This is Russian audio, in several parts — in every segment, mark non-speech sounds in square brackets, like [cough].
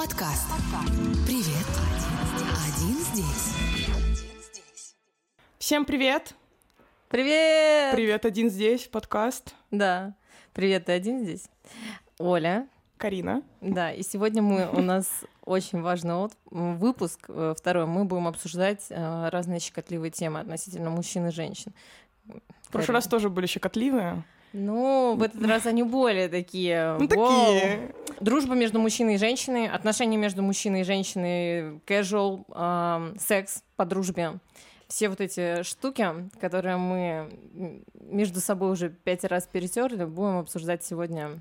Подкаст. Привет. Один здесь. Всем привет! Привет! Привет, один здесь, подкаст. Да, привет, ты один здесь? Оля. Карина. Да, и сегодня мы, у нас очень важный от- выпуск, э, второй, мы будем обсуждать э, разные щекотливые темы относительно мужчин и женщин. В прошлый раз тоже были щекотливые. Ну, в этот раз они более такие. Ну, такие. Дружба между мужчиной и женщиной, отношения между мужчиной и женщиной, casual, секс по дружбе. Все вот эти штуки, которые мы между собой уже пять раз перетерли, будем обсуждать сегодня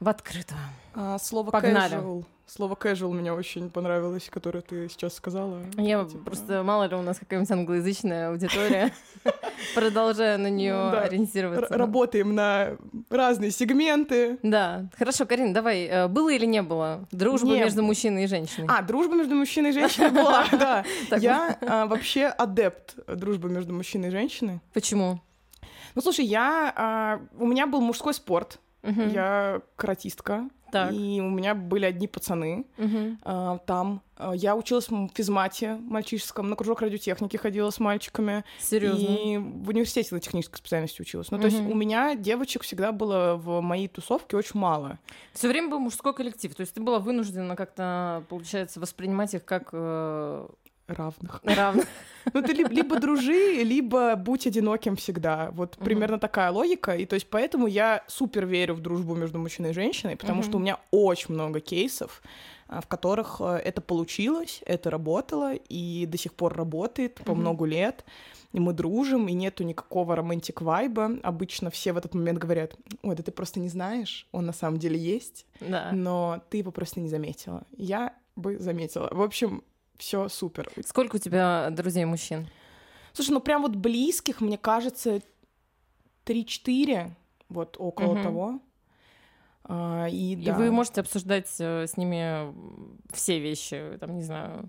в открытую. А, слово Погнали. casual. Слово casual мне очень понравилось, которое ты сейчас сказала. Я Типа, просто, мало ли у нас какая-нибудь англоязычная аудитория, [laughs] продолжаю на нее ориентироваться. Работаем на разные сегменты. Да, хорошо, Карин, давай, э, было или не было дружба Не между мужчиной и женщиной? А, дружба между мужчиной и женщиной была, [laughs] да. Я а, вообще адепт дружбы между мужчиной и женщиной. Почему? Ну, слушай, я... а, У меня был мужской спорт. Я каратистка. Так. И у меня были одни пацаны. Мгм. а, там. А, Я училась в физмате мальчишеском, на кружок радиотехники ходила с мальчиками. Серьезно? И в университете на технической специальности училась. Ну, то есть у меня девочек всегда было в моей тусовке очень мало. Все время был мужской коллектив, то есть ты была вынуждена как-то, получается, воспринимать их как э, Равных. равных. [laughs] Ну, ты ли- либо дружи, либо будь одиноким всегда. Вот примерно такая логика. И то есть поэтому я супер верю в дружбу между мужчиной и женщиной, потому что у меня очень много кейсов, а, в которых э, это получилось, это работало и до сих пор работает по много лет. И мы дружим, и нету никакого романтик вайба. Обычно все в этот момент говорят, ой, да ты просто не знаешь, он на самом деле есть, Да. но ты его просто не заметила. Я бы заметила. В общем, все супер. Сколько у тебя друзей мужчин? Слушай, ну прям вот близких, мне кажется, 3-4, вот около Мгм. того. А, и, И да. вы можете обсуждать э, с ними все вещи, там, не знаю,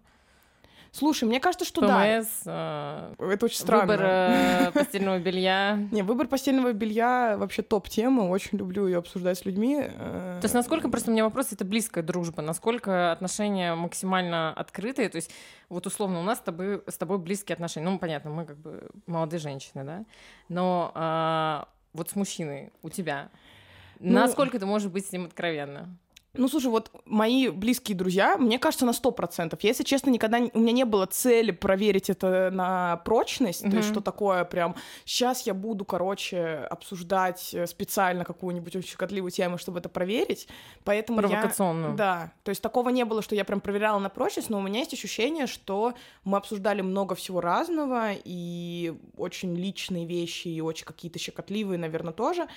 Слушай, мне кажется, что да. ПМС, э, Это очень странно. выбор э, постельного белья. [laughs] Не, выбор постельного белья вообще топ-тема. Очень люблю ее обсуждать с людьми. Э, То есть насколько, просто у меня вопрос, это близкая дружба, насколько отношения максимально открытые, то есть вот условно у нас с тобой, с тобой близкие отношения, ну, понятно, мы как бы молодые женщины, да, но а, вот с мужчиной у тебя, Ну- насколько ты можешь быть с ним откровенно? Ну, слушай, вот мои близкие друзья, мне кажется, на сто процентов. Я, если честно, никогда у меня не было цели проверить это на прочность, то есть что такое прям сейчас я буду, короче, обсуждать э, специально какую-нибудь очень щекотливую тему, чтобы это проверить. Поэтому я... Провокационную. Да, то есть такого не было, что я прям проверяла на прочность, но у меня есть ощущение, что мы обсуждали много всего разного, и очень личные вещи, и очень какие-то щекотливые, наверное, тоже.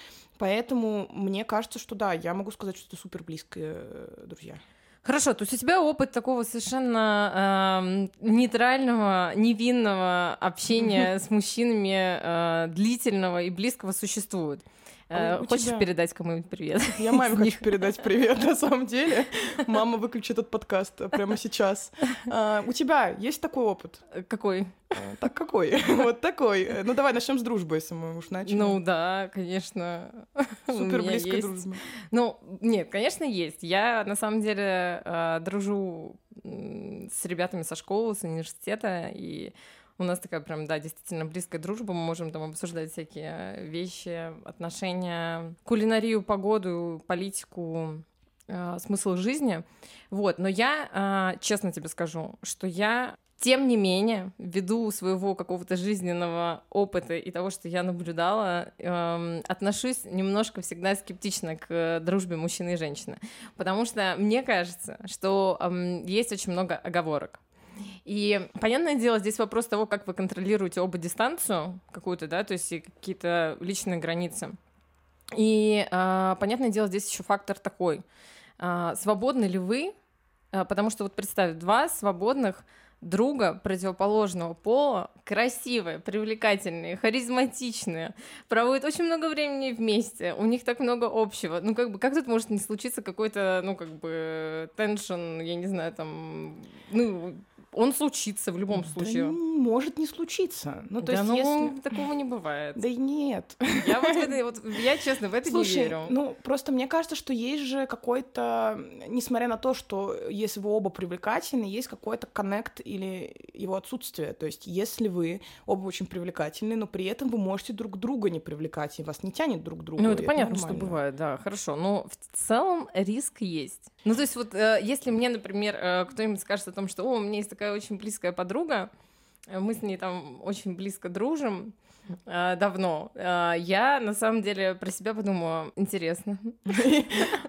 Поэтому мне кажется, что да, я могу сказать, что это супер близкие э, друзья. Хорошо, то есть у тебя опыт такого совершенно эм, нейтрального, невинного общения с мужчинами э, длительного и близкого существует. Э, А у Хочешь тебя? передать кому-нибудь привет? [laughs] Я маме хочу передать привет, на самом деле. [laughs] Мама, выключи этот подкаст прямо сейчас. А, у тебя есть такой опыт? Какой? А, Так какой? [laughs] Вот такой. Э, Ну давай начнем с дружбы, если мы уж начали. Ну да, конечно. Супер близкая есть. дружба. Ну, нет, конечно, есть. Я на самом деле э, дружу с ребятами со школы, с университета, и у нас такая прям, да, действительно близкая дружба. Мы можем там обсуждать всякие вещи, отношения, кулинарию, погоду, политику, э, смысл жизни. Вот, но я, э, честно тебе скажу, что я тем не менее, ввиду своего какого-то жизненного опыта и того, что я наблюдала, эм, отношусь немножко всегда скептично к э, дружбе мужчины и женщины. Потому что мне кажется, что эм, есть очень много оговорок. И, понятное дело, здесь вопрос того, как вы контролируете оба дистанцию какую-то, да, то есть какие-то личные границы. И, а, понятное дело, здесь еще фактор такой. А, свободны ли вы? А, потому что вот представь, два свободных друга противоположного пола, красивые, привлекательные, харизматичные, проводят очень много времени вместе, у них так много общего. Ну, как бы, как тут может не случиться какой-то, ну, как бы, теншн, я не знаю, там, ну, он случится в любом Да случае. н- может не случиться. Ну, то да, есть, ну, если... такого не бывает. Да и нет. Я вот, [laughs] это- вот я честно в это Слушай, не верю. ну просто мне кажется, что есть же какой-то, несмотря на то, что если вы оба привлекательны, есть какой-то коннект или его отсутствие. То есть если вы оба очень привлекательны, но при этом вы можете друг друга не привлекать, и вас не тянет друг к другу. Ну, это понятно, что нормально. бывает, да, хорошо. Но в целом риск есть. Ну, то есть, вот э, если мне, например, э, кто-нибудь скажет о том, что о, у меня есть такая очень близкая подруга, э, мы с ней там очень близко дружим. э, Давно. Э, Я на самом деле про себя подумала, интересно.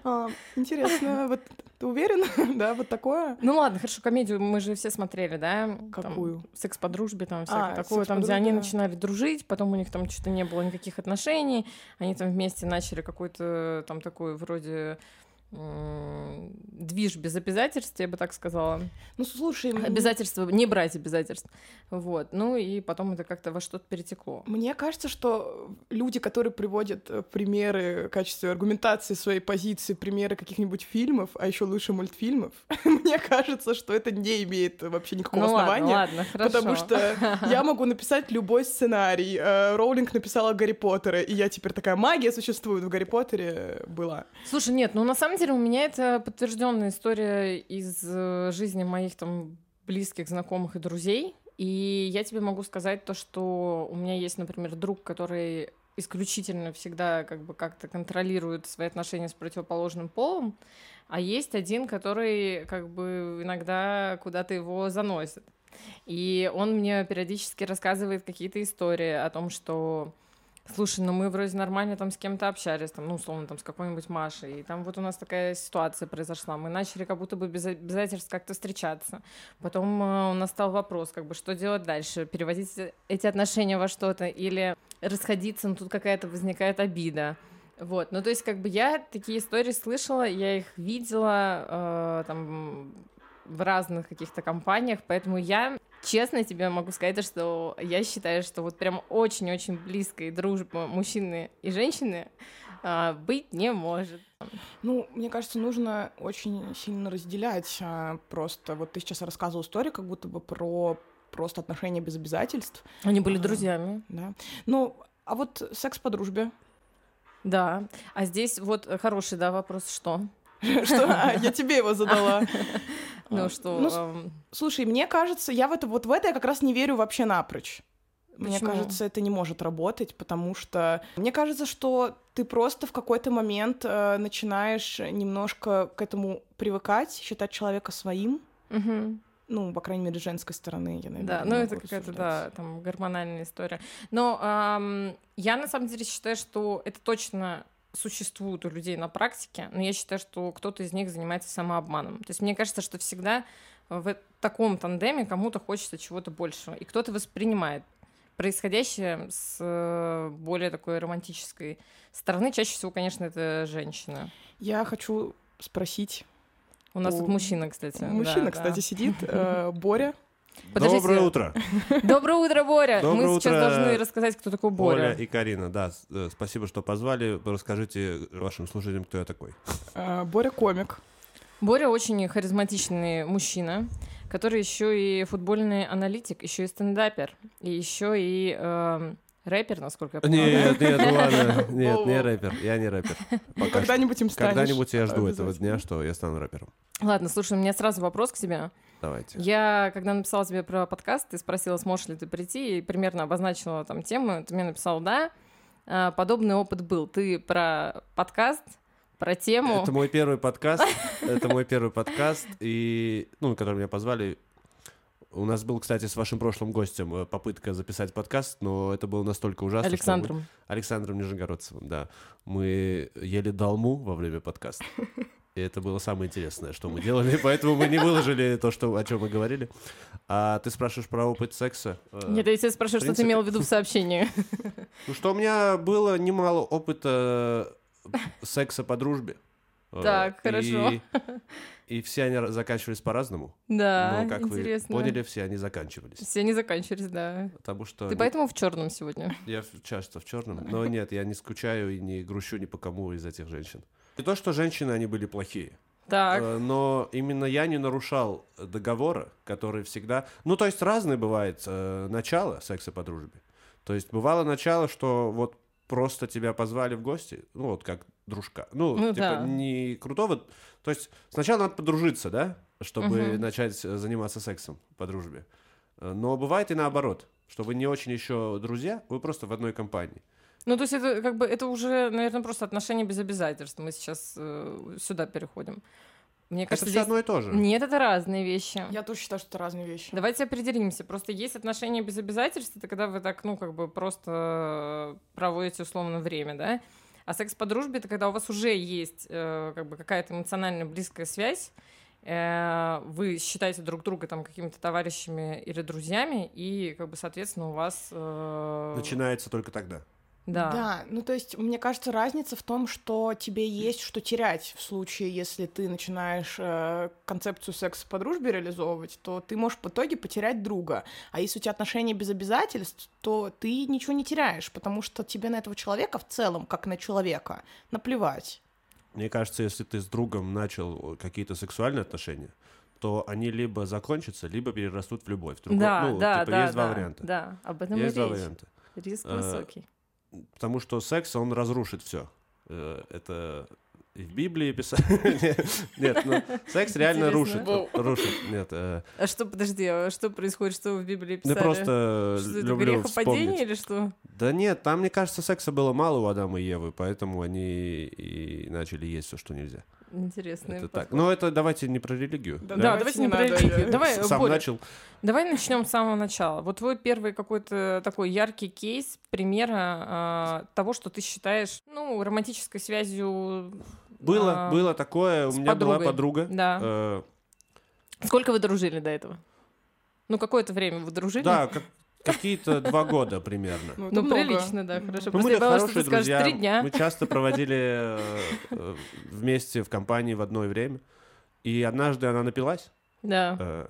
А, Интересно, вот ты уверена? [laughs] Да, вот такое? Ну ладно, хорошо, комедию мы же все смотрели, да? Какую? секс по дружбе, там всякое такое, «Секс по там, где дружбе», они начинали дружить, потом у них там что-то не было никаких отношений, они там вместе начали какой-то там такой вроде движ без обязательств, я бы так сказала. Ну, слушай, Обязательства, не брать обязательств. Вот. Ну и потом это как-то во что-то перетекло. Мне кажется, что люди, которые приводят э, примеры в качестве аргументации своей позиции, примеры каких-нибудь фильмов, а еще лучше мультфильмов, [laughs] мне кажется, что это не имеет вообще никакого ну основания. ладно, ладно. Потому что я [laughs] могу написать любой сценарий. Э, Роулинг написала Гарри Поттера, и я теперь такая магия существует в Гарри Поттере была. Слушай, нет, ну на самом деле у меня это подтвержденная история из э, жизни моих там близких, знакомых и друзей. И я тебе могу сказать то, что у меня есть, например, друг, который исключительно всегда как бы как-то контролирует свои отношения с противоположным полом, а есть один, который как бы иногда куда-то его заносит. И он мне периодически рассказывает какие-то истории о том, что Слушай, ну мы вроде нормально там с кем-то общались, там, ну, условно, там, с какой-нибудь Машей, и там вот у нас такая ситуация произошла. Мы начали как будто бы без обязательств как-то встречаться. Потом э, у нас стал вопрос, как бы, что делать дальше? Переводить эти отношения во что-то или расходиться, но тут какая-то возникает обида. Вот, ну то есть как бы я такие истории слышала, я их видела э, там в разных каких-то компаниях, поэтому я честно тебе могу сказать, что я считаю, что вот прям очень-очень близкой дружбы мужчины и женщины а, быть не может. Ну, мне кажется, нужно очень сильно разделять. а, Просто вот ты сейчас рассказывал историю, как будто бы про просто отношения без обязательств, Они были Ага. друзьями. да. Ну, а вот секс по дружбе. Да. А здесь вот хороший, да, вопрос, что? [laughs] Что? А, я тебе его задала. [laughs] Ну А, что, ну, эм, Слушай, мне кажется, я в это вот в это я как раз не верю вообще напрочь. Мне Почему? кажется, это не может работать, потому что мне кажется, что ты просто в какой-то момент э, начинаешь немножко к этому привыкать, считать человека своим. мгм. Ну, по крайней мере, женской стороны, я, наверное, Да, ну это какая-то, да, там гормональная история. Но ам, я на самом деле считаю, что это точно существует у людей на практике, но я считаю, что кто-то из них занимается самообманом. То есть мне кажется, что всегда в таком тандеме кому-то хочется чего-то большего, и кто-то воспринимает происходящее с э, более такой романтической стороны. Чаще всего, конечно, это женщина. Я хочу спросить. У нас У- тут мужчина, кстати. Мужчина, да, кстати, да. сидит. [laughs] э, Боря. Подождите. Доброе утро, [laughs] Доброе утро, Боря! Доброе Мы сейчас утро, должны рассказать, кто такой Боря. Оля и Карина. Да, э, спасибо, что позвали. Расскажите вашим слушателям, кто я такой. э, Боря комик. Боря очень харизматичный мужчина, который еще и футбольный аналитик, еще и стендапер, и еще и эм, рэпер, насколько я понимаю. Нет, нет, ну ладно. [laughs] Нет, не рэпер. Я не рэпер. [laughs] Пока когда-нибудь им станешь. Когда-нибудь я жду этого дня, что я стану рэпером. Ладно, слушай, у меня сразу вопрос к тебе. Давайте. Я, когда написала тебе про подкаст, ты спросила, сможешь ли ты прийти, и примерно обозначила там тему, ты мне написал «да». А, Подобный опыт был. Ты про подкаст, про тему. Это мой первый подкаст. [laughs] Это мой первый подкаст, и, ну, на который меня позвали. У нас был, кстати, с вашим прошлым гостем э, попытка записать подкаст, но это было настолько ужасно. что мы- Александром. Александром Нижегородцевым, да. Мы ели долму во время подкаста. И это было самое интересное, что мы делали, [laughs] поэтому мы не выложили то, что, о чем мы говорили. А ты спрашиваешь про опыт секса? Э, Нет, я тебя спрашиваю, что ты имел в виду в сообщении. [laughs] Ну что, у меня было немало опыта секса по дружбе. Э, Так, хорошо. И, все они заканчивались по-разному. Да, но, как интересно. вы поняли, все они заканчивались. Все не заканчивались, да. Потому что Ты не- поэтому в черном сегодня. я часто в черном. Но нет, я не скучаю и не грущу ни по кому из этих женщин. Не то, что женщины, они были плохие. Так. Э, Но именно я не нарушал договора, который всегда... Ну, то есть разное бывает э, начало секса по дружбе. То есть бывало начало, что вот просто тебя позвали в гости, ну, вот как дружка. Ну, Ну типа, да. не крутого... То есть сначала надо подружиться, да, чтобы Мгм. начать э, заниматься сексом по дружбе. Э, Но бывает и наоборот, что вы не очень еще друзья, вы просто в одной компании. Ну, то есть это как бы это уже, наверное, просто отношения без обязательств. Мы сейчас э, сюда переходим. Мне Это кажется, все здесь... одно и то же. Нет, это разные вещи. Я тоже считаю, что это разные вещи. Давайте определимся. Просто есть отношения без обязательств, это когда вы так, ну, как бы просто проводите условно время, да? А секс по дружбе это когда у вас уже есть э, как бы какая-то эмоционально близкая связь, э, вы считаете друг друга там какими-то товарищами или друзьями, и как бы, соответственно, у вас... э, Начинается только тогда. Да. Да, ну то есть, мне кажется, разница в том, что тебе есть что терять в случае, если ты начинаешь э, концепцию секса по дружбе реализовывать, то ты можешь в итоге потерять друга. А если у тебя отношения без обязательств, то ты ничего не теряешь, потому что тебе на этого человека в целом, как на человека, наплевать. Мне кажется, если ты с другом начал какие-то сексуальные отношения, то они либо закончатся, либо перерастут в любовь. Другой- Да, ну, да, типа, да, есть два да, варианта. Да, об этом Есть и два речь. варианта. Риск Э, высокий. Потому что секс, он разрушит все. Это и в Библии писали. [laughs] Нет, ну, секс реально рушит. Рушит. Нет, э, А что, подожди, а что происходит, что в Библии ну писали? просто Что это люблю грехопадение вспомнить. или что? Да нет, там, мне кажется, секса было мало у Адама и Евы, поэтому они и начали есть все, что нельзя. Интересно. Это так. Но это давайте не про религию. Да, Да, Давайте давайте не не про надо, религию. я Давай, Сам Боря, начал. давай начнем с самого начала. Вот твой первый какой-то такой яркий кейс примера а, того, что ты считаешь, ну, романтической связью. Было, а, было такое. У меня была подругой. подруга. Да. э, Сколько вы дружили до этого? Ну, какое-то время вы дружили? Да, как- какие-то два года примерно. Ну, Ну, прилично, да, хорошо. Мы были хорошие скажешь друзья. три дня. Мы часто проводили [laughs] э, вместе в компании в одно время. И однажды она напилась. Да, э,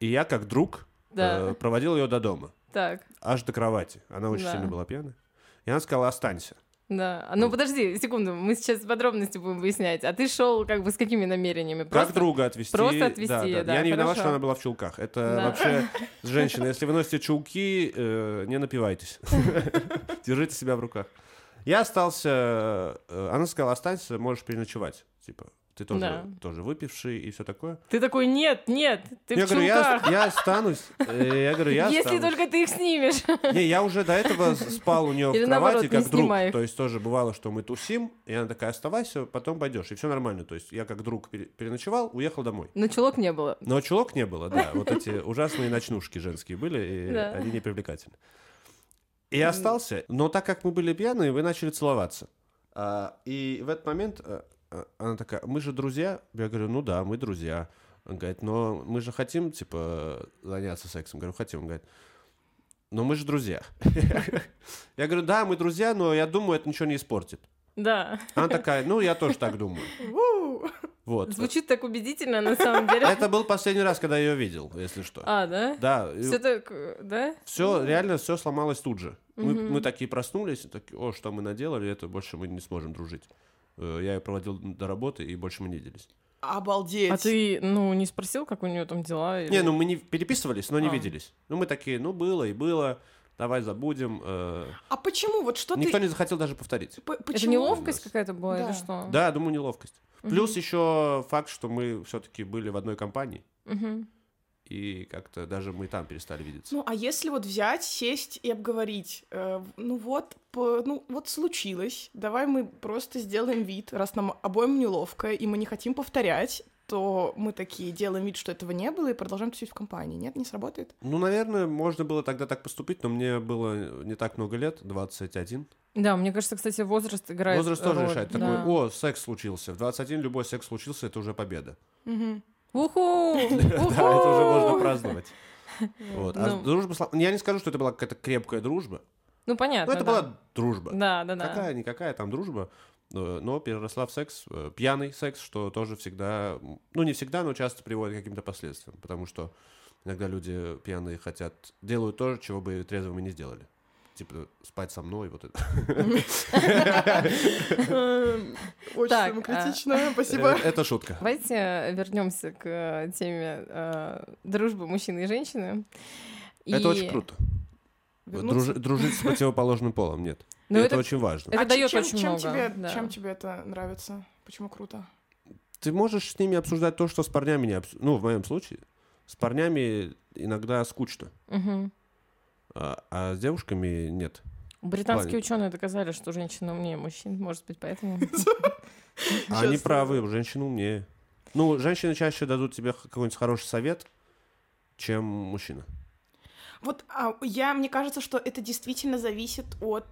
И я, как друг, да. э, проводил ее до дома. Так, Аж до кровати. Она очень Да. сильно была пьяная. И она сказала, останься. Да. Ну, подожди, секунду, мы сейчас подробности будем выяснять. А ты шел как бы с какими намерениями? Как друга отвести. просто отвезти, да, Я не виноват, хорошо. что она была в чулках. Это Да. вообще [laughs] женщина. Если вы носите чулки, э, не напивайтесь. [laughs] Держите себя в руках. Я остался... э, Она сказала, останься, можешь переночевать. Типа, ты тоже, Да. тоже выпивший и все такое. Ты такой, нет, нет, ты я в говорю, я, чулках. я останусь. Э, Я говорю, я [laughs] Если останусь. только ты их снимешь. Не, я уже до этого спал у нее Или в наоборот, кровати не как друг. снимай их. То есть тоже бывало, что мы тусим, и она такая, оставайся, потом пойдешь. И все нормально. То есть я как друг пере- переночевал, уехал домой. Но чулок не было. Но чулок не было, да. Вот эти ужасные ночнушки женские были, и Да. они не привлекательны. И остался, но так как мы были пьяные, вы начали целоваться. А, и в этот момент а, она такая, мы же друзья. Я говорю, ну да, мы друзья. Он говорит, но мы же хотим, типа, заняться сексом. Я говорю, хотим. Он говорит, но мы же друзья. [laughs] Я говорю, да, мы друзья, но я думаю, это ничего не испортит. Да. Она такая, ну, я тоже так думаю. [laughs] Вот. Звучит так убедительно, на самом деле. Это был последний раз, когда я ее видел, если что. А, да? Да, Все так, э, да? все, реально все сломалось тут же. Мы, мы такие проснулись, такие, о, что мы наделали, это больше мы не сможем дружить. Э, Я ее проводил до работы, и больше мы не виделись. Обалдеть. А ты, ну, не спросил, как у нее там дела? или- Не, ну мы не переписывались, но не А. виделись. Ну мы такие, ну было и было, давай забудем. э, А почему? Вот что Никто ты... не захотел даже повторить. П- Это почему? неловкость какая-то была Да. или что? Да, думаю, неловкость. Мгм. Плюс еще факт, что мы все-таки были в одной компании, Мгм. И как-то даже мы там перестали видеться. Ну, а если вот взять, сесть и обговорить, э, ну вот, по- ну вот случилось, давай мы просто сделаем вид, раз нам обоим неловко, и мы не хотим повторять, то мы такие делаем вид, что этого не было, и продолжаем тусить в компании. Нет, не сработает? Ну, наверное, можно было тогда так поступить, но мне было не так много лет, 21. Да, мне кажется, кстати, возраст играет Возраст тоже роль. решает. Да. Такой, о, секс случился. В 21 любой секс случился, это уже победа. Мгм. [laughs] Уху! Да, это уже можно праздновать. Вот. А Ну. дружба... Я не скажу, что это была какая-то крепкая дружба. Ну, понятно, Но это да. была дружба. Да, да, да. Какая-никакая там дружба, э, но переросла в секс, э, пьяный секс, что тоже всегда, ну не всегда, но часто приводит к каким-то последствиям, потому что иногда люди пьяные хотят, делают то, чего бы трезвыми не сделали. Типа, спать со мной, вот это. Очень самокритично, [laughs] спасибо. Э, Это шутка. Давайте вернемся к э, теме э, дружбы мужчины и женщины. Это очень круто. Дружить с противоположным полом, нет. [laughs] Ну, это это- очень важно. Это А даёт чем, очень чем много, Тебе, да. Чем тебе это нравится? Почему круто? Ты можешь с ними обсуждать то, что с парнями не обсуждать. Ну, в моем случае, с парнями иногда скучно, Мгм. А, а с девушками нет. Британские Плане. ученые доказали, что женщина умнее мужчин. Может быть, поэтому. [laughs] А они правы, женщины умнее. Ну, женщины чаще дадут тебе какой-нибудь хороший совет, чем мужчина. Вот а, я, мне кажется, что это действительно зависит от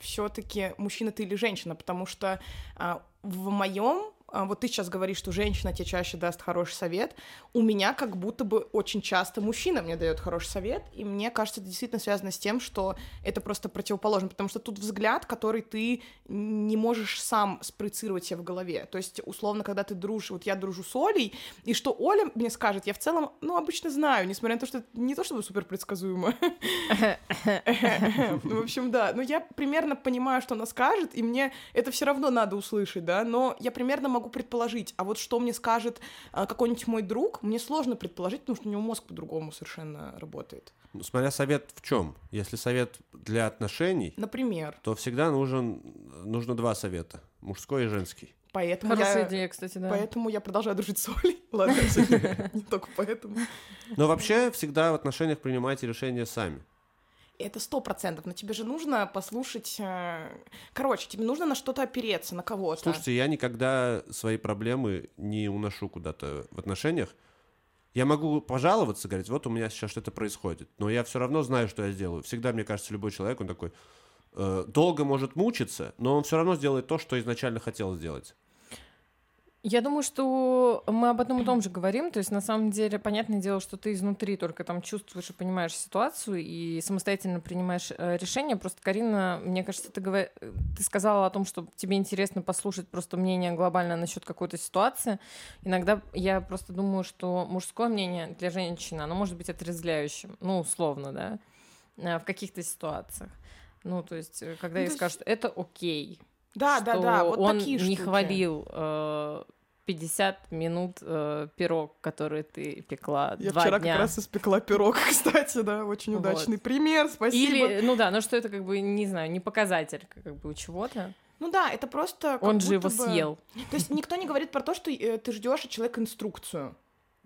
все-таки мужчина ты или женщина, потому что а, в моем вот ты сейчас говоришь, что женщина тебе чаще даст хороший совет. У меня как будто бы очень часто мужчина мне дает хороший совет, и мне кажется, это действительно связано с тем, что это просто противоположно, потому что тут взгляд, который ты не можешь сам спроецировать себе в голове. То есть, условно, когда ты дружишь, вот я дружу с Олей, и что Оля мне скажет, я в целом, ну, обычно знаю, несмотря на то, что это не то чтобы супер предсказуемо. [laughs] В общем, да. Но я примерно понимаю, что она скажет, и мне это все равно надо услышать, да, но я примерно могу предположить. А вот что мне скажет а, какой-нибудь мой друг, мне сложно предположить, потому что у него мозг по-другому совершенно работает. Ну, смотря совет в чем. Если совет для отношений, Например. то всегда нужен, нужно два совета. Мужской и женский. Поэтому Хорошая я... идея, кстати, да. Поэтому я продолжаю дружить с Олей. [laughs] Ладно, не только поэтому. Но вообще всегда в отношениях принимайте решения сами. Это сто процентов, но тебе же нужно послушать... э, Короче, тебе нужно на что-то опереться, на кого-то. Слушайте, я никогда свои проблемы не уношу куда-то в отношениях. Я могу пожаловаться, говорить, вот у меня сейчас что-то происходит, но я все равно знаю, что я сделаю. Всегда, мне кажется, любой человек, он такой э, долго может мучиться, но он все равно сделает то, что изначально хотел сделать. Я думаю, что мы об одном и том же говорим. То есть, на самом деле, понятное дело, что ты изнутри только там чувствуешь и понимаешь ситуацию и самостоятельно принимаешь э, решения. Просто, Карина, мне кажется, ты, говор... ты сказала о том, что тебе интересно послушать просто мнение глобально насчет какой-то ситуации. Иногда я просто думаю, что мужское мнение для женщины, оно может быть отрезвляющим. Ну, условно, да, э, в каких-то ситуациях. Ну, то есть, э, когда Ну, ей скажут, это окей, Да, да, да, что вот он такие не штуки. хвалил э, 50 минут э, пирог, который ты пекла Я два вчера дня. как раз испекла пирог, [laughs] кстати, да, очень Вот. удачный пример, спасибо. Или, ну да, ну что это как бы, не знаю, не показатель как бы у чего-то. Ну да, это просто... как Он же его бы- съел. То есть никто не говорит про то, что э, ты ждешь от человека инструкцию.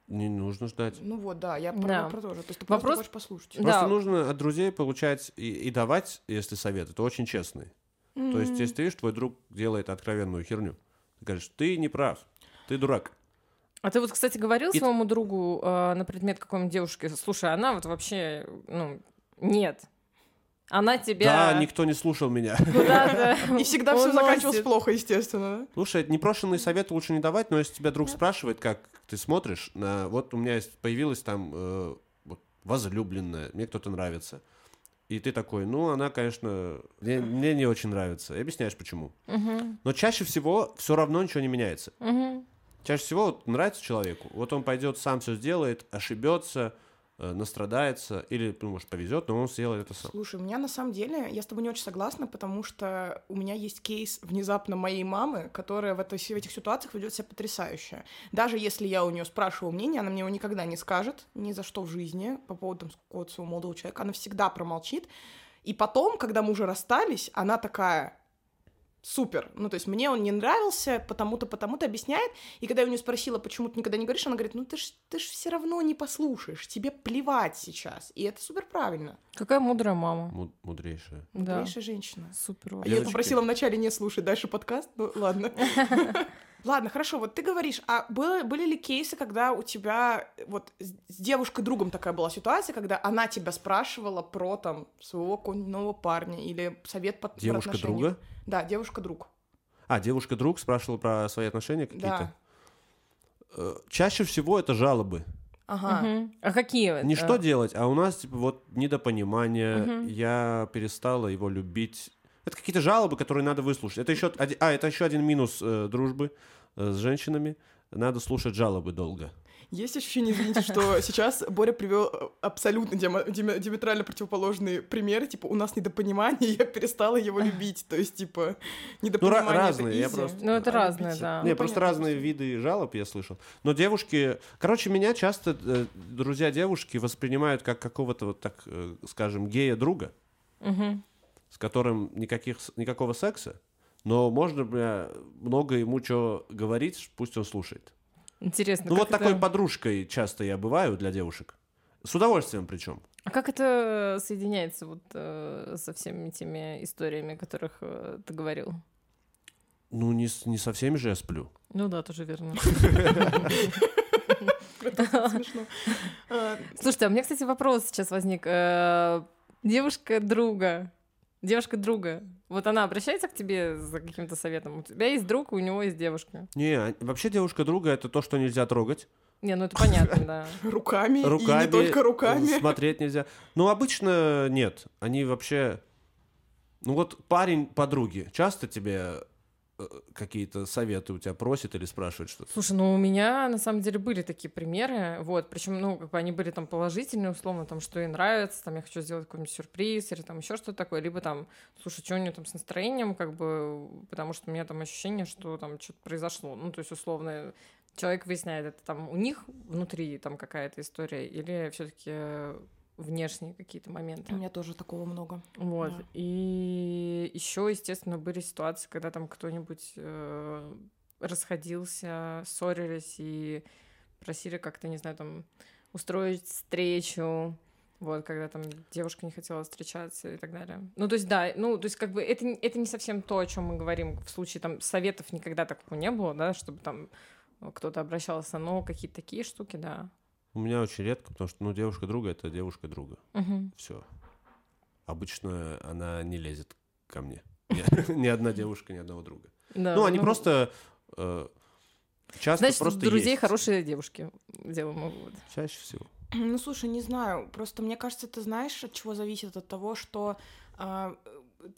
Не нужно ждать. Ну вот, да, я про, Да. про то же. То есть ты Вопрос- просто хочешь послушать. Просто Да. нужно от друзей получать и, и давать, если совет, это очень честный. То есть, если ты видишь, твой друг делает откровенную херню, ты говоришь, ты не прав, ты дурак. А ты вот, кстати, говорил И- своему другу э, на предмет какой-нибудь девушки, слушай, она вот вообще, ну, нет. Она тебя Да, никто не слушал меня. [laughs] куда-то И всегда все заканчивалось плохо, естественно. Слушай, непрошенный совет лучше не давать, но если тебя друг спрашивает, как ты смотришь, на вот у меня есть, появилась там э, вот, возлюбленная, мне кто-то нравится. И ты такой, ну, она, конечно, мне, мне не очень нравится. И объясняешь, почему. Мгм, Но чаще всего все равно ничего не меняется. мгм. Чаще всего вот нравится человеку, вот он пойдет, сам все сделает, ошибется, э, настрадается, или, ну, может, повезет, но он сделает это сам. Слушай, у меня на самом деле, я с тобой не очень согласна, потому что у меня есть кейс внезапно моей мамы, которая в, этой, в этих ситуациях ведет себя потрясающе. Даже если я у нее спрашиваю мнение, она мне его никогда не скажет, ни за что в жизни по поводу там, какого-то своего молодого человека. Она всегда промолчит. И потом, когда мы уже расстались, она такая супер. Ну, то есть мне он не нравился, потому-то, потому-то объясняет. И когда я у нее спросила, почему ты никогда не говоришь, она говорит, ну ты ж, ты ж все равно не послушаешь, тебе плевать сейчас. И это супер правильно. Какая мудрая мама. Муд- мудрейшая. Да. Мудрейшая женщина. Супер. А я попросила вначале не слушать дальше подкаст, ну ладно. [laughs] Ладно, хорошо, вот ты говоришь, а было, были ли кейсы, когда у тебя вот с девушкой-другом такая была ситуация, когда она тебя спрашивала про там своего какого-нибудь нового парня или совет по про Девушка отношения? друга? Да, девушка-друг. А, девушка-друг спрашивала про свои отношения Да. какие-то? Э, Чаще всего это жалобы. Ага. Мгм. А какие? Не э, что делать, а у нас, типа, вот недопонимание, Мгм. я перестала его любить. Это какие-то жалобы, которые надо выслушать. Это еще а, это еще один минус э, дружбы э, с женщинами. надо слушать жалобы долго. Есть ощущение, извините, что [laughs] сейчас Боря привел абсолютно диама- диаме- диаметрально противоположные примеры. Типа, у нас недопонимание, [laughs] я перестала его любить. То есть, типа, недопонимание это разные, я easy, просто- Ну, это а разное, любить- да. Не, Ну, просто понятно, разные виды жалоб я слышал. Но девушки... Короче, меня часто э, друзья девушки воспринимают как какого-то, вот так э, скажем, гея-друга, Мгм. С которым никаких, никакого секса, но можно бля, много ему что говорить, пусть он слушает. Интересно. Ну, вот это- такой подружкой часто я бываю для девушек. С удовольствием причем. А как это соединяется вот э, со всеми теми историями, о которых э, ты говорил? Ну, не, не со всеми же я сплю. Ну да, тоже верно. Смешно. А, Слушайте, а у меня, кстати, вопрос сейчас возник. Э, Девушка друга. Девушка друга. Вот она обращается к тебе за каким-то советом. У тебя есть друг, у него есть девушка. Не, а- вообще девушка друга это то, что нельзя трогать. Не, ну это понятно, да. Руками, [laughs] Руками. и не только руками. Смотреть нельзя. Ну, обычно нет. Они вообще... Ну вот парень подруги часто тебе какие-то советы у тебя просит или спрашивает что-то? Слушай, ну у меня на самом деле были такие примеры, вот, причем, ну, как бы они были там положительные, условно, там, что ей нравится, там, я хочу сделать какой-нибудь сюрприз или там еще что-то такое, либо там, слушай, что у нее там с настроением, как бы, потому что у меня там ощущение, что там что-то произошло, ну, то есть, условно, человек выясняет, это там у них внутри там какая-то история или все-таки внешние какие-то моменты. У меня тоже такого много. Вот. Да. И еще, естественно, были ситуации, когда там кто-нибудь э, расходился, ссорились и просили как-то, не знаю, там устроить встречу. Вот, когда там девушка не хотела встречаться и так далее. Ну, то есть, да, ну, то есть, как бы, это, это не совсем то, о чем мы говорим. В случае там советов никогда такого не было, да, чтобы там кто-то обращался, но какие-то такие штуки, да. У меня очень редко, потому что, ну, девушка друга это девушка друга. Мгм. Все. Обычно она не лезет ко мне. [laughs] Ни, одна девушка, ни одного друга. Да, ну, они просто э, часто Значит, просто друзей есть. хорошие девушки, делаем мы вывод. Чаще всего. Ну, слушай, не знаю. Просто мне кажется, это знаешь, от чего зависит? От того, что а,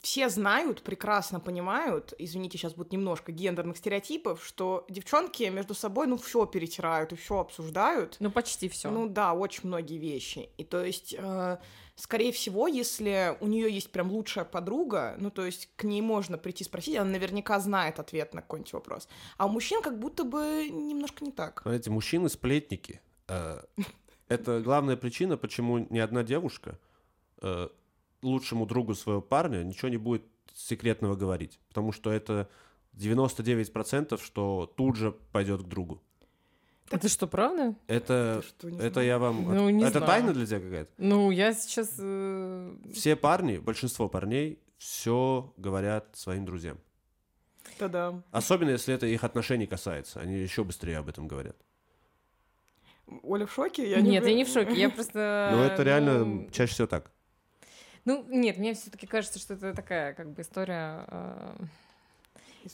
все знают, прекрасно понимают, извините, сейчас будет немножко гендерных стереотипов, что девчонки между собой, ну, все перетирают и все обсуждают. Ну, почти все. Ну да, очень многие вещи. И то есть, э, скорее всего, если у нее есть прям лучшая подруга, ну то есть к ней можно прийти спросить, она наверняка знает ответ на какой-нибудь вопрос. А у мужчин как будто бы немножко не так. Знаете, мужчины сплетники. Э, Это главная причина, почему ни одна девушка э, лучшему другу своего парня ничего не будет секретного говорить. Потому что это 99%, что тут же пойдет к другу. Это что, правда? Это, что, не это знаю? я вам... Ну, не это знаю. тайна для тебя какая-то? Ну, я сейчас... э, Все парни, большинство парней, все говорят своим друзьям. Та-да. Особенно, если это их отношений касается. Они еще быстрее об этом говорят. Оля в шоке? Я Нет, не... я не в шоке, я просто... Но это реально ну, чаще всего так. Ну, нет, мне все таки кажется, что это такая, как бы, история э,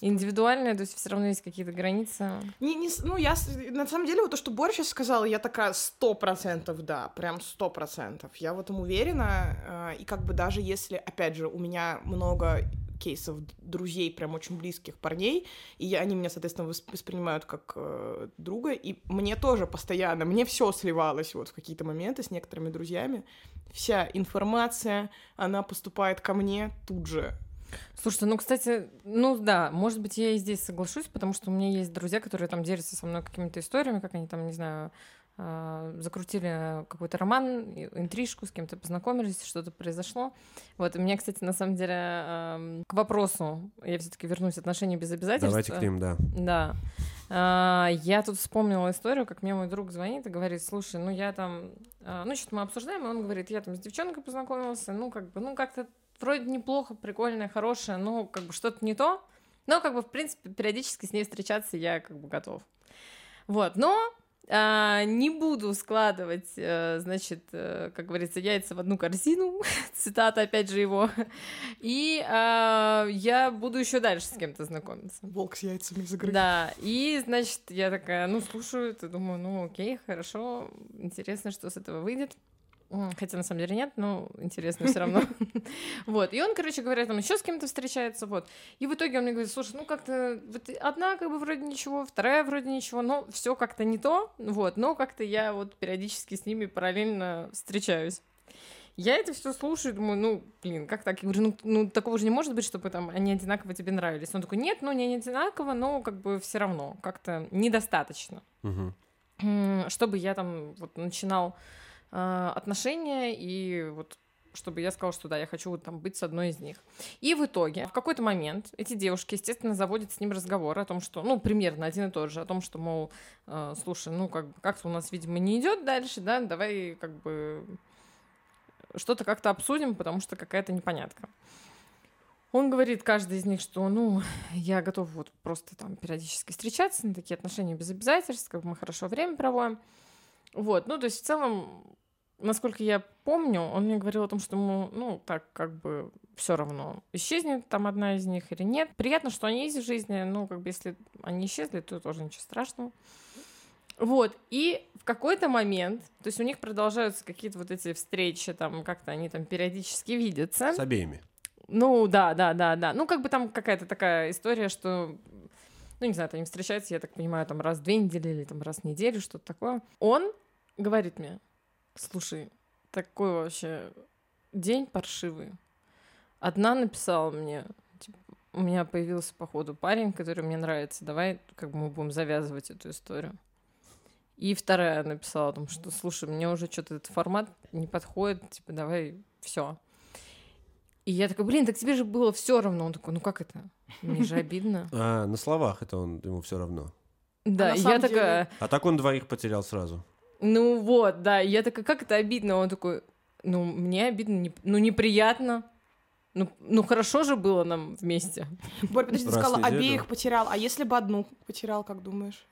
индивидуальная, то есть все равно есть какие-то границы. Не, не, ну, я, на самом деле, вот то, что Боря сейчас сказала, я такая сто процентов да, прям сто процентов. Я в этом уверена, э, и как бы даже если, опять же, у меня много кейсов друзей, прям очень близких парней, и они меня, соответственно, вос- воспринимают как э, друга, и мне тоже постоянно, мне все сливалось вот в какие-то моменты с некоторыми друзьями. Вся информация, она поступает ко мне тут же. Слушайте, ну, кстати, ну да, может быть, я и здесь соглашусь, потому что у меня есть друзья, которые там делятся со мной какими-то историями, как они там, не знаю, а, закрутили какой-то роман, интрижку, с кем-то познакомились, что-то произошло. Вот, и мне, кстати, на самом деле, к вопросу, я все таки вернусь, отношения без обязательств. Давайте к ним, да. Да. А, я тут вспомнила историю, как мне мой друг звонит и говорит, слушай, ну я там, а, ну что-то мы обсуждаем, и он говорит, я там с девчонкой познакомился, ну как бы, ну как-то вроде неплохо, прикольно, хорошее, но как бы что-то не то, но как бы в принципе периодически с ней встречаться я как бы готов. Вот, но а, не буду складывать, э, значит, э, как говорится, яйца в одну корзину, [laughs] цитата опять же его, и а, я буду еще дальше с кем-то знакомиться. Волк с яйцами из игры. Да, и, значит, я такая, ну, слушаю это, думаю, ну, окей, хорошо, интересно, что с этого выйдет. Хотя на самом деле нет, но интересно все равно. [laughs] Вот. И он, короче говоря, там еще с кем-то встречается, вот. И в итоге он мне говорит, слушай, ну как-то вот одна как бы вроде ничего, вторая вроде ничего, но все как-то не то, вот. Но как-то я вот периодически с ними параллельно встречаюсь. Я это все слушаю, думаю, ну, блин, как так? Я говорю, ну, ну, такого же не может быть, чтобы там они одинаково тебе нравились. Он такой, нет, ну, не одинаково, но как бы все равно, как-то недостаточно чтобы я там вот начинал отношения и вот чтобы я сказала, что да, я хочу вот там быть с одной из них. И в итоге, в какой-то момент эти девушки, естественно, заводят с ним разговор о том, что, ну, примерно один и тот же, о том, что, мол, э, слушай, ну, как как-то у нас, видимо, не идет дальше, да, давай как бы что-то как-то обсудим, потому что какая-то непонятка. Он говорит, каждый из них, что, ну, я готов вот просто там периодически встречаться на такие отношения без обязательств, как мы хорошо время проводим. Вот, ну, то есть в целом, насколько я помню, он мне говорил о том, что ему, ну, так как бы все равно, исчезнет там одна из них или нет. Приятно, что они есть в жизни, ну, как бы если они исчезли, то тоже ничего страшного. Вот, и в какой-то момент, то есть у них продолжаются какие-то вот эти встречи, там, как-то они там периодически видятся. С обеими. Ну, да, да, да, да. Ну, как бы там какая-то такая история, что, ну, не знаю, они встречаются, я так понимаю, там раз в две недели или там раз в неделю, что-то такое. Он говорит мне, слушай, такой вообще день паршивый. Одна написала мне, типа, у меня появился, походу, парень, который мне нравится, давай как бы мы будем завязывать эту историю. И вторая написала о том, что, слушай, мне уже что-то этот формат не подходит, типа, давай, все. И я такая, блин, так тебе же было все равно. Он такой, ну как это? Мне же обидно. [laughs] А, на словах это он ему все равно. Да, и я такая, А так он двоих потерял сразу. Ну вот, да, и я такая, как это обидно? Он такой, ну мне обидно, не- ну неприятно. Ну, ну хорошо же было нам вместе. Борь, подожди, ты сказала, неделю. обеих потерял. А если бы одну потерял, как думаешь?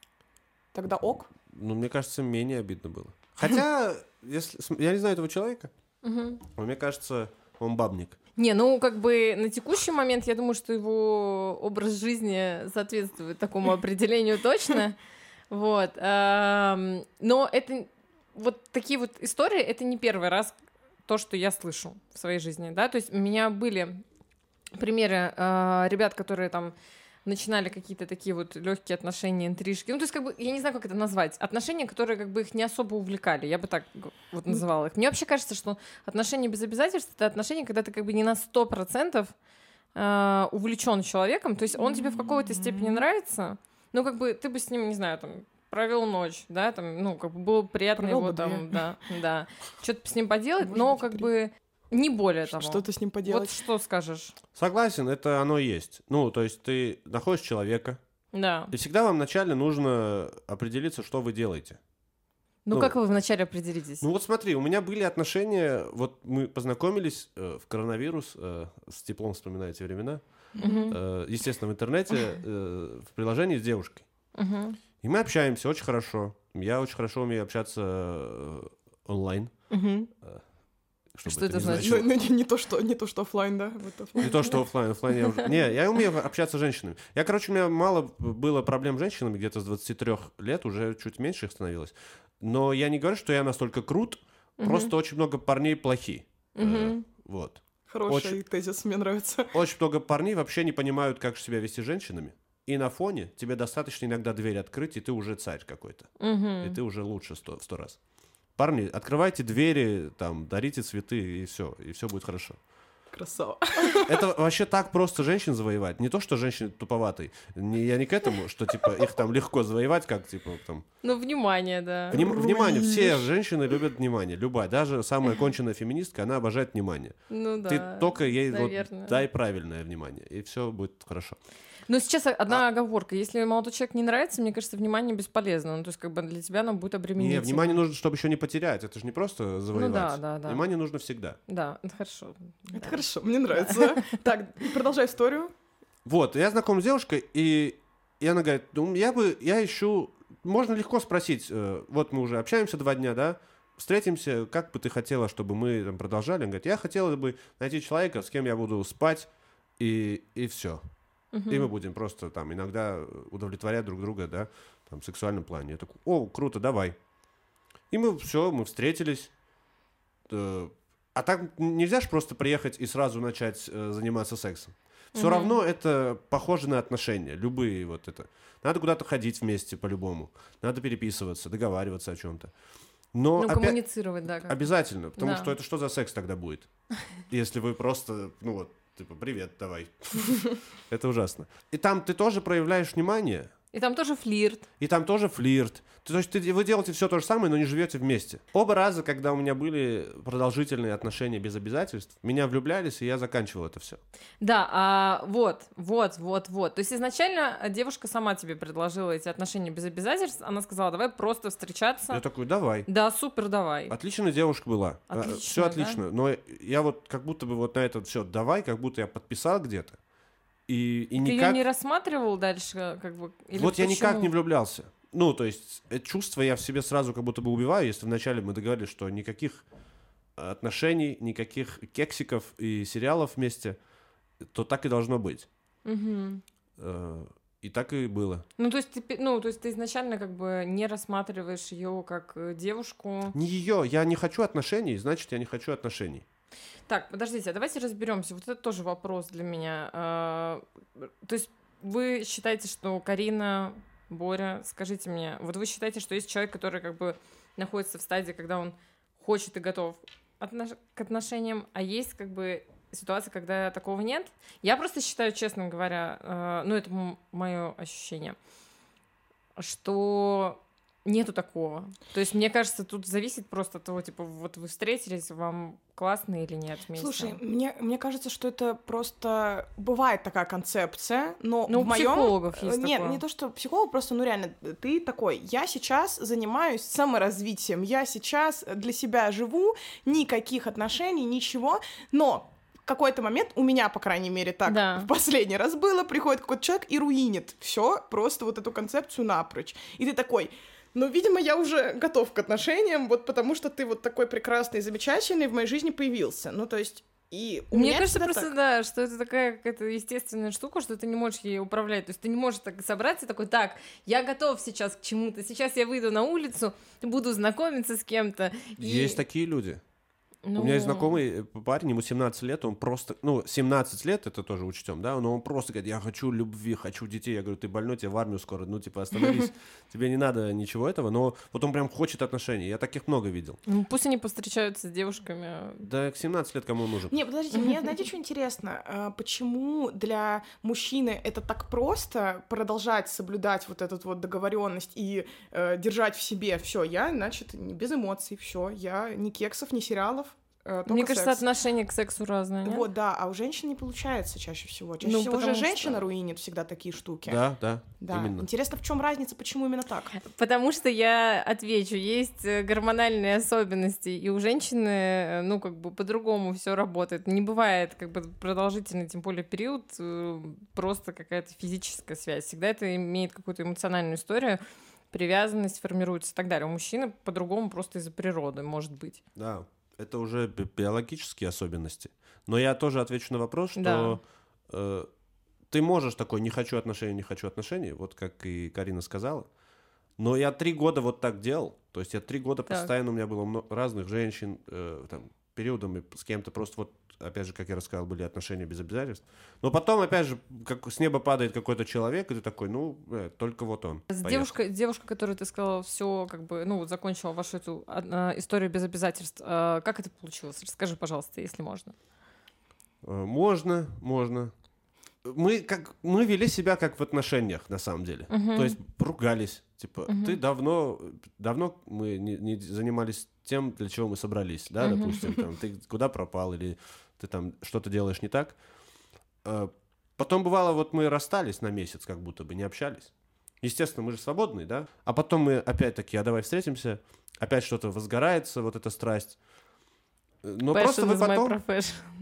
Тогда ок? Ну, мне кажется, менее обидно было. Хотя, [laughs] если я не знаю этого человека, но мне кажется, он бабник. Не, ну как бы на текущий момент я думаю, что его образ жизни соответствует такому определению точно. Вот. ам, Но это вот такие вот истории, это не первый раз то, что я слышу в своей жизни, да, то есть у меня были примеры а, ребят, которые там начинали какие-то такие вот легкие отношения, интрижки. Ну, то есть, как бы, я не знаю, как это назвать. Отношения, которые как бы их не особо увлекали. Я бы так вот называла их. Мне вообще кажется, что отношения без обязательств — это отношения, когда ты как бы не на 100% э, увлечен человеком. То есть он тебе в какой-то степени нравится, ну, как бы ты бы с ним, не знаю, там, провел ночь, да, там, ну, как бы было приятно Провел его бы там, две. да, [laughs] да, что-то с ним поделать, Может но быть, как три. бы не более того. Что ты с ним Вот поделать? что скажешь? Согласен, это оно есть. Ну, то есть ты находишь человека, Да. и всегда вам вначале нужно определиться, что вы делаете. Ну, Ну, как вы вначале определитесь? Ну вот смотри, у меня были отношения, вот мы познакомились э, в коронавирус, э, с теплом вспоминаю эти времена, Э, естественно, в интернете, э, в приложении с девушкой. Мгм. И мы общаемся очень хорошо. Я очень хорошо умею общаться э, онлайн. Мгм. Что, Что это ни значит? Ну, значило. ну, не, не то, что, не то, что оффлайн, да? Вот оффлайн. Не то, что оффлайн, оффлайн я уже... Не, я умею общаться с женщинами. Я, короче, у меня мало было проблем с женщинами, где-то с 23 лет, уже чуть меньше их становилось. Но я не говорю, что я настолько крут, просто очень много парней плохи. Э, Мгм. Вот. Хороший тезис, мне нравится. Очень много парней вообще не понимают, как себя вести с женщинами. И на фоне тебе достаточно иногда дверь открыть, и ты уже царь какой-то. И Мгм. ты уже лучше сто, в сто раз. Парни, открывайте двери, там, дарите цветы, и все, и все будет хорошо. Красава. Это вообще так просто женщин завоевать. Не то, что женщины туповатые. Не, я не к этому, что типа их там легко завоевать, как типа там. Ну, внимание, да. Вним- внимание, все женщины любят внимание. Любая, даже самая конченная феминистка, она обожает внимание. Ну да. Ты только ей вот дай правильное внимание, и все будет хорошо. Но сейчас А одна оговорка. Если молодой человек не нравится, мне кажется, внимание бесполезно. Ну, то есть, как бы для тебя оно будет Не, обременительно. внимание нужно, чтобы еще не потерять. Это же не просто завоевать. Ну да, да, да. Внимание нужно всегда. Да, это хорошо. Это Да. хорошо, мне нравится. [laughs] Так, продолжай историю. Вот, я знаком с девушкой, и, и она говорит, ну, я бы, я ищу, можно легко спросить, э, вот мы уже общаемся два дня, да, встретимся, как бы ты хотела, чтобы мы там продолжали? Она говорит, я хотела бы найти человека, с кем я буду спать, и, и все. И мы будем просто там иногда удовлетворять друг друга, да, там, в сексуальном плане. Я такой, о, круто, давай. И мы все, мы встретились. э, а так нельзя же просто приехать и сразу начать э, заниматься сексом. Все Мгм. равно это похоже на отношения, любые вот это. Надо куда-то ходить вместе по-любому, надо переписываться, договариваться о чем-то. Но Ну, опять- коммуницировать, да. как. обязательно, потому Да. что это что за секс тогда будет, если вы просто, ну вот, типа, привет, давай. Это ужасно. И там ты тоже проявляешь внимание, И там тоже флирт. и там тоже флирт. То есть ты, вы делаете все то же самое, но не живете вместе. Оба раза, когда у меня были продолжительные отношения без обязательств, меня влюблялись, и я заканчивал это все. Да, а вот, вот, вот, вот. То есть изначально девушка сама тебе предложила эти отношения без обязательств. Она сказала, давай просто встречаться. Я такой, давай. Да, супер, давай. Отличная девушка была. Отлично, все да? отлично. Но я вот как будто бы вот на этот все давай, как будто я подписал где-то. И, и Ты никак... ее не рассматривал дальше, как бы? или вот я никак почему? не влюблялся. Ну, то есть, это чувство я в себе сразу как будто бы убиваю, если вначале мы договорились, что никаких отношений, никаких кексиков и сериалов вместе, то так и должно быть. Э, И так и было. Ну, то есть, ты, ну, то есть ты изначально как бы не рассматриваешь ее как э, девушку. Не ее, я не хочу отношений, значит, я не хочу отношений. Так, подождите, а давайте разберемся. Вот это тоже вопрос для меня. То есть вы считаете, что Карина, Боря, скажите мне, вот вы считаете, что есть человек, который как бы находится в стадии, когда он хочет и готов отнош- к отношениям, а есть как бы ситуация, когда такого нет? Я просто считаю, честно говоря, э, ну это мое ощущение, что нету такого. То есть, мне кажется, тут зависит просто от того, типа, вот вы встретились, вам классно или нет вместе. Слушай, мне, мне кажется, что это просто бывает такая концепция, но Ну, в у моем психологов есть Нет, такое. не то, что психолог, просто, ну реально, ты такой, я сейчас занимаюсь саморазвитием, я сейчас для себя живу, никаких отношений, ничего, но какой-то момент, у меня, по крайней мере, так Да. в последний раз было, приходит какой-то человек и руинит все, просто вот эту концепцию напрочь. И ты такой, ну, видимо, я уже готов к отношениям, вот потому что ты вот такой прекрасный и замечательный в моей жизни появился. Ну, то есть, и у Мне меня кажется, просто так. да, что это такая какая-то естественная штука, что ты не можешь ей управлять. То есть ты не можешь так собраться и такой, так, я готов сейчас к чему-то. Сейчас я выйду на улицу, буду знакомиться с кем-то. и- Есть такие люди. Ну, У меня есть знакомый э, парень, ему 17 лет, он просто, ну, 17 лет, это тоже учтем, да, но он просто говорит, я хочу любви, хочу детей. Я говорю, ты больной, тебе в армию скоро, ну, типа, остановись, [laughs] тебе не надо ничего этого, но вот он прям хочет отношений, я таких много видел. ну, пусть они повстречаются с девушками. Да, к 17 лет кому нужен? Не, подождите, мне, [laughs] знаете, что интересно? А, Почему для мужчины это так просто продолжать соблюдать вот эту вот договоренность и э, держать в себе все? Я, значит, не без эмоций, все, я ни кексов, ни сериалов. Э, только Мне кажется, секс. отношение к сексу разное, нет? Вот, да, а у женщин не получается чаще всего. Чаще Ну, всего уже женщина что- руинит всегда такие штуки. Да, да, Да. именно. Интересно, в чем разница, почему именно так? Потому что я отвечу, есть э, гормональные особенности, и у женщины, э, ну, как бы по-другому все работает. Не бывает, как бы, продолжительный, тем более, период, просто какая-то физическая связь. Всегда это имеет какую-то эмоциональную историю, привязанность формируется и так далее. У мужчины по-другому просто из-за природы, может быть. Да, это уже би- биологические особенности. Но я тоже отвечу на вопрос, что Да. э, ты можешь такой «не хочу отношений, не хочу отношений», вот как и Карина сказала. Но я три года вот так делал. То есть я три года Так. постоянно, у меня было мно- разных женщин, э, там, периодами с кем-то просто вот, опять же, как я рассказал, были отношения без обязательств. Но потом, опять же, как с неба падает какой-то человек, и ты такой, ну, э, только вот он. С девушкой, девушка, которую ты сказала, все как бы, ну, закончила вашу эту а, а, историю без обязательств. А, как это получилось? Расскажи, пожалуйста, если можно. Э, Можно, можно. Мы, как, мы вели себя как в отношениях, на самом деле. Мгм. То есть ругались. Типа, Мгм. ты давно, давно мы не, не занимались тем, для чего мы собрались, да, Мгм. допустим, [laughs] там, ты куда пропал, или ты там что-то делаешь не так. Э, Потом бывало, вот мы расстались на месяц, как будто бы не общались. Естественно, мы же свободные, да? А потом мы опять таки, а давай встретимся, опять что-то возгорается, вот эта страсть. Э, Но просто вы потом...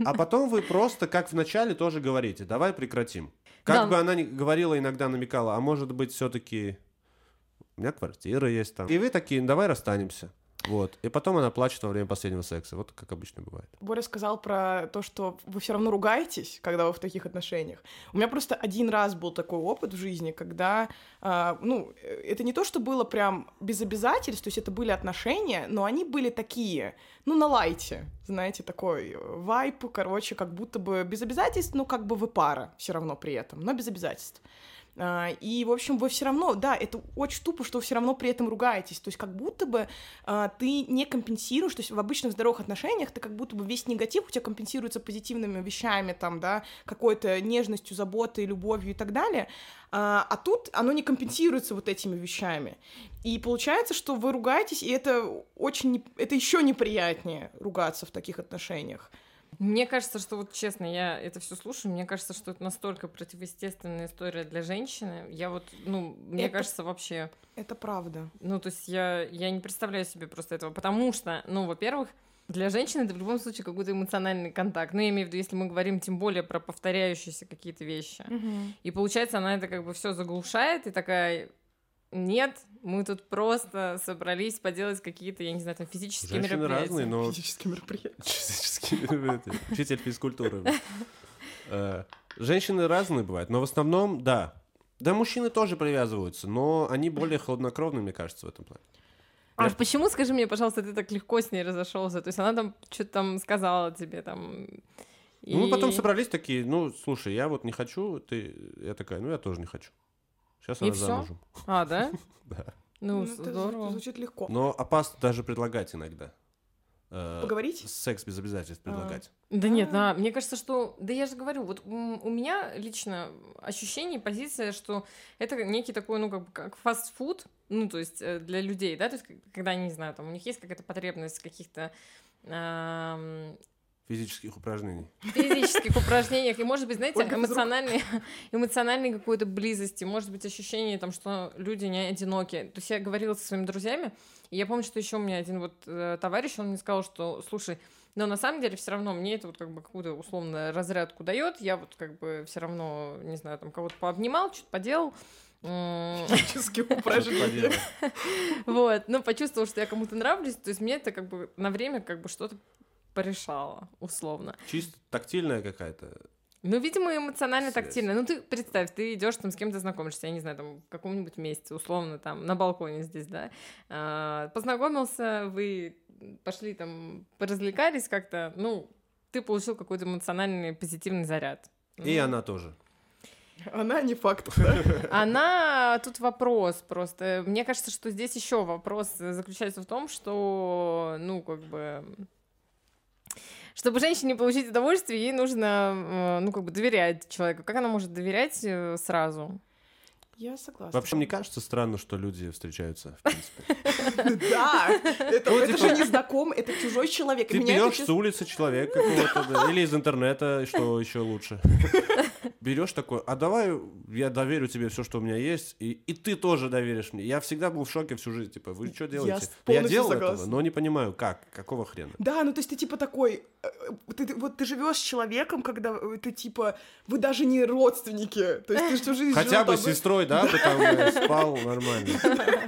А потом вы просто, как в начале, тоже говорите, давай прекратим. Как Да. бы она ни говорила, иногда намекала, а может быть, все-таки у меня квартира есть там. И вы такие, давай расстанемся. Вот. И потом она плачет во время последнего секса. Вот как обычно бывает. Боря сказал про то, что вы все равно ругаетесь, когда вы в таких отношениях. У меня просто один раз был такой опыт в жизни, когда, а, ну, э, это не то, что было прям без обязательств, то есть это были отношения, но они были такие, ну, на лайте, знаете, такой э, вайп, короче, как будто бы без обязательств, но как бы вы пара все равно при этом, но без обязательств. А, И, в общем, вы все равно, да, это очень тупо, что вы все равно при этом ругаетесь. То есть, как будто бы а, ты не компенсируешь, то есть в обычных здоровых отношениях ты как будто бы весь негатив у тебя компенсируется позитивными вещами, там, да, какой-то нежностью, заботой, любовью и так далее. А, а тут оно не компенсируется вот этими вещами. И получается, что вы ругаетесь, и это очень, это еще неприятнее ругаться в таких отношениях. Мне кажется, что вот честно, я это все слушаю, мне кажется, что это настолько противоестественная история для женщины. Я вот, ну, мне Это- кажется, вообще, Это правда. ну, то есть я, я не представляю себе просто этого, потому что, ну, во-первых, для женщины это в любом случае какой-то эмоциональный контакт. Ну, я имею в виду, если мы говорим тем более про повторяющиеся какие-то вещи. И получается, она это как бы все заглушает и такая, нет, мы тут просто собрались поделать какие-то, я не знаю, там физические Женщины мероприятия. разные, но Физические мероприятия. [laughs] [laughs] Учитель физкультуры. Э, Женщины разные бывают, но в основном, да. Да, мужчины тоже привязываются, но они более хладнокровны, мне кажется, в этом плане. А Я- почему, скажи мне, пожалуйста, ты так легко с ней разошелся? То есть она там что-то там сказала тебе там. Ну, мы и- потом собрались такие, ну, слушай, я вот не хочу, ты... Я такая, ну, я тоже не хочу. Сейчас И она всё? замужем. А, да? [laughs] Да. Ну, Ну, здорово. звучит легко. Но опасно даже предлагать иногда. Э, Поговорить? Секс без обязательств предлагать. Да нет, А. да, мне кажется, что... Да я же говорю, вот у меня лично ощущение, позиция, что это некий такой, ну, как бы, как фастфуд, ну, то есть э, для людей, да, то есть когда, не знаю, там, у них есть какая-то потребность каких-то Физических упражнений. физических упражнениях, и, может быть, знаете, эмоциональной, [laughs] эмоциональной какой-то близости, может быть, ощущение, там, что люди не одиноки. То есть я говорила со своими друзьями, и я помню, что еще у меня один вот э, товарищ, он мне сказал, что, слушай, но на самом деле все равно мне это вот как бы какую-то условно разрядку дает, я вот как бы все равно, не знаю, там кого-то пообнимал, что-то поделал, Физические [laughs] упражнения. [laughs] Вот, ну, почувствовал, что я кому-то нравлюсь, то есть мне это как бы на время как бы что-то порешало, условно. Чисто тактильная какая-то. Ну, видимо, эмоционально тактильно. Ну, ты представь, ты идешь там с кем-то знакомишься, я не знаю, там в каком-нибудь месте, условно, там на балконе здесь, да. А, познакомился, вы пошли там, поразвлекались как-то, ну, ты получил какой-то эмоциональный позитивный заряд. И Ну, она тоже. Она не факт. [laughs] Она тут вопрос просто. Мне кажется, что здесь еще вопрос заключается в том, что, ну, как бы. Чтобы женщине получить удовольствие, ей нужно, э, ну, как бы доверять человеку. Как она может доверять э, сразу? Я согласна. Вообще, мне кажется странно, что люди встречаются, в принципе. Да, это Ну, типа- же не знакомый, это чужой человек. Ты берешь с улицы человека какого-то, да, или из интернета, что еще лучше. Берешь такой, а давай я доверю тебе все, что у меня есть, и, и ты тоже доверишь мне. Я всегда был в шоке всю жизнь, типа, вы что делаете? Я, полностью делал согласна. этого, но не понимаю, как, какого хрена. Да, ну то есть ты типа такой, э, ты, ты- вот ты живешь с человеком, когда э, ты типа, вы даже не родственники, то есть ты всю жизнь Хотя бы с сестрой, да, ты там э, спал нормально. [laughs]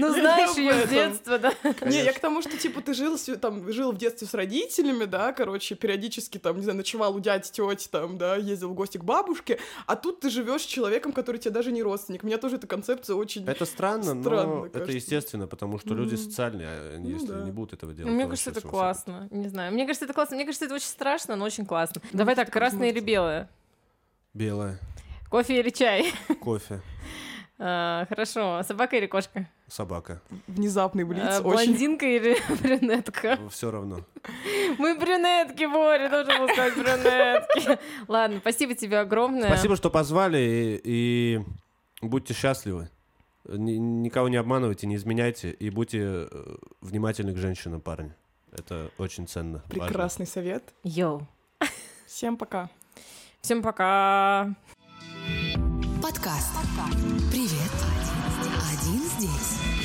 Ну, знаешь ее с детства, да? Не, я к тому, что, типа, ты жил, там, жил в детстве с родителями, да, короче, периодически, там, не знаю, ночевал у дяди, тети, там, да, ездил в гости к бабушке, а тут ты живешь с человеком, который тебе даже не родственник. Меня тоже эта концепция очень... Это странно, но это естественно, потому что люди социальные, а они, Ну если не будут этого делать. Мне кажется, это классно. Не знаю. Мне кажется, это классно. Мне кажется, это очень страшно, но очень классно. Давай так, красное или белое? Белое, Кофе или чай? кофе, А, Хорошо. Собака или кошка? собака. Внезапный блиц, А, очень... Блондинка или [laughs] брюнетка? Все равно. Мы брюнетки, Боря, должен был сказать брюнетки. Ладно, спасибо тебе огромное. Спасибо, что позвали, и, и будьте счастливы. Ни- никого не обманывайте, не изменяйте, и будьте э, внимательны к женщинам, парни. Это очень ценно. важно. Прекрасный совет. Йоу. Всем пока. Всем пока. Подкаст. Привет. Один здесь.